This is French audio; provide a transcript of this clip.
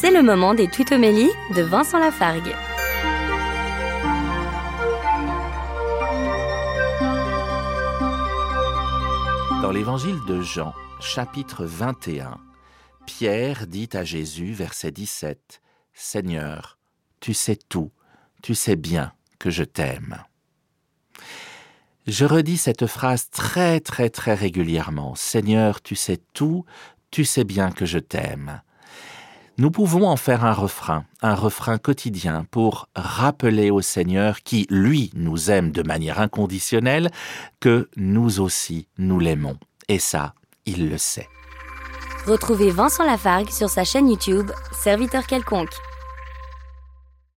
C'est le moment des tutomélies de Vincent Lafargue. Dans l'évangile de Jean, chapitre 21, Pierre dit à Jésus, verset 17, Seigneur, tu sais tout, tu sais bien que je t'aime. Je redis cette phrase très très très régulièrement. Seigneur, tu sais tout, tu sais bien que je t'aime. Nous pouvons en faire un refrain, un refrain quotidien pour rappeler au Seigneur qui, lui, nous aime de manière inconditionnelle, que nous aussi, nous l'aimons. Et ça, il le sait. Retrouvez Vincent Lafargue sur sa chaîne YouTube, Serviteur quelconque.